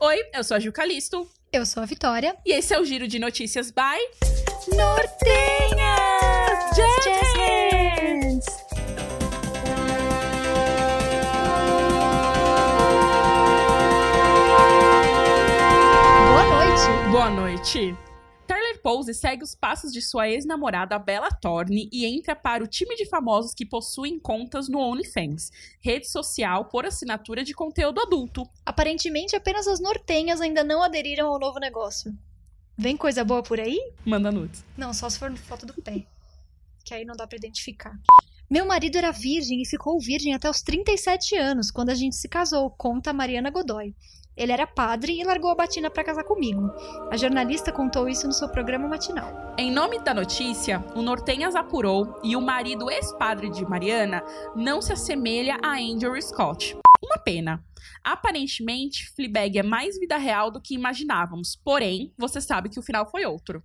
Oi, eu sou a Gil Calisto. Eu sou a Vitória. E esse é o Giro de Notícias by Nortenhas! Jazz Hands! Boa noite! Boa noite. Pose segue os passos de sua ex-namorada Bella Thorne e entra para o time de famosos que possuem contas no OnlyFans, rede social por assinatura de conteúdo adulto. Aparentemente, apenas as nortenhas ainda não aderiram ao novo negócio. Vem coisa boa por aí? Manda nudes. Não, só se for foto do pé. Que aí não dá pra identificar. Meu marido era virgem e ficou virgem até os 37 anos, quando a gente se casou, conta Mariana Godoy. Ele era padre e largou a batina pra casar comigo. A jornalista contou isso no seu programa matinal. Em nome da notícia, o Nortenhas apurou e o marido ex-padre de Mariana não se assemelha a Andrew Scott. Uma pena. Aparentemente, Fleabag é mais vida real do que imaginávamos, porém, você sabe que o final foi outro.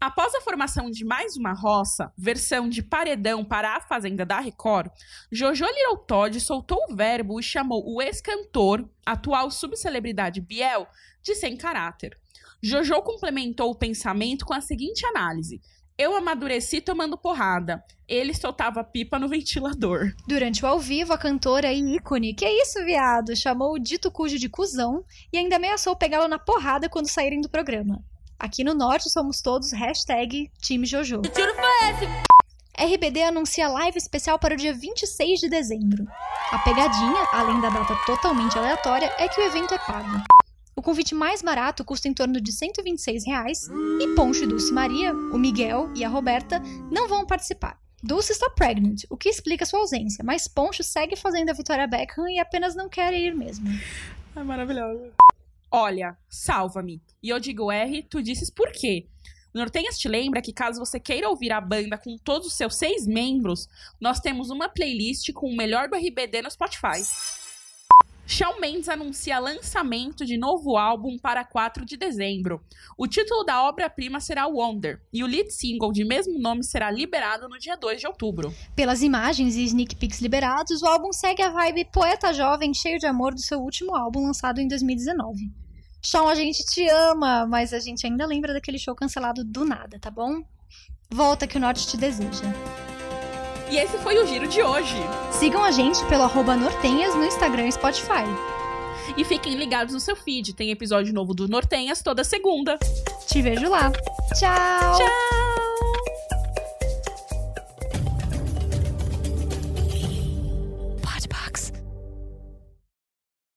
Após a formação de mais uma roça, versão de paredão para a Fazenda da Record, Jojo Little Todd soltou o verbo e chamou o ex-cantor, atual subcelebridade Biel, de sem caráter. Jojo complementou o pensamento com a seguinte análise: Eu amadureci tomando porrada. Ele soltava pipa no ventilador. Durante o ao vivo, a cantora e ícone, que é isso, viado, chamou o dito cujo de cuzão e ainda ameaçou pegá-lo na porrada quando saírem do programa. Aqui no Norte somos todos hashtag Time Jojo. RBD anuncia live especial para o dia 26 de dezembro. A pegadinha, além da data totalmente aleatória, é que o evento é pago. O convite mais barato custa em torno de 126 reais, e Poncho e Dulce Maria, o Miguel e a Roberta não vão participar. Dulce está pregnant, o que explica sua ausência, mas Poncho segue fazendo a Vitória Beckham e apenas não quer ir mesmo. É maravilhoso. Olha, salva-me. E eu digo R, tu disses por quê? O Nortenhas te lembra que caso você queira ouvir a banda com todos os seus seis membros, nós temos uma playlist com o melhor do RBD no Spotify. Shawn Mendes anuncia lançamento de novo álbum para 4 de dezembro. O título da obra-prima será Wonder, e o lead single de mesmo nome será liberado no dia 2 de outubro. Pelas imagens e sneak peeks liberados, o álbum segue a vibe poeta jovem cheio de amor do seu último álbum lançado em 2019. Shawn, a gente te ama, mas a gente ainda lembra daquele show cancelado do nada, tá bom? Volta que o Norte te deseja. E esse foi o giro de hoje. Sigam a gente pelo arroba Nortenhas no Instagram e Spotify. E fiquem ligados no seu feed, tem episódio novo do Nortenhas toda segunda. Te vejo lá. Tchau! Tchau!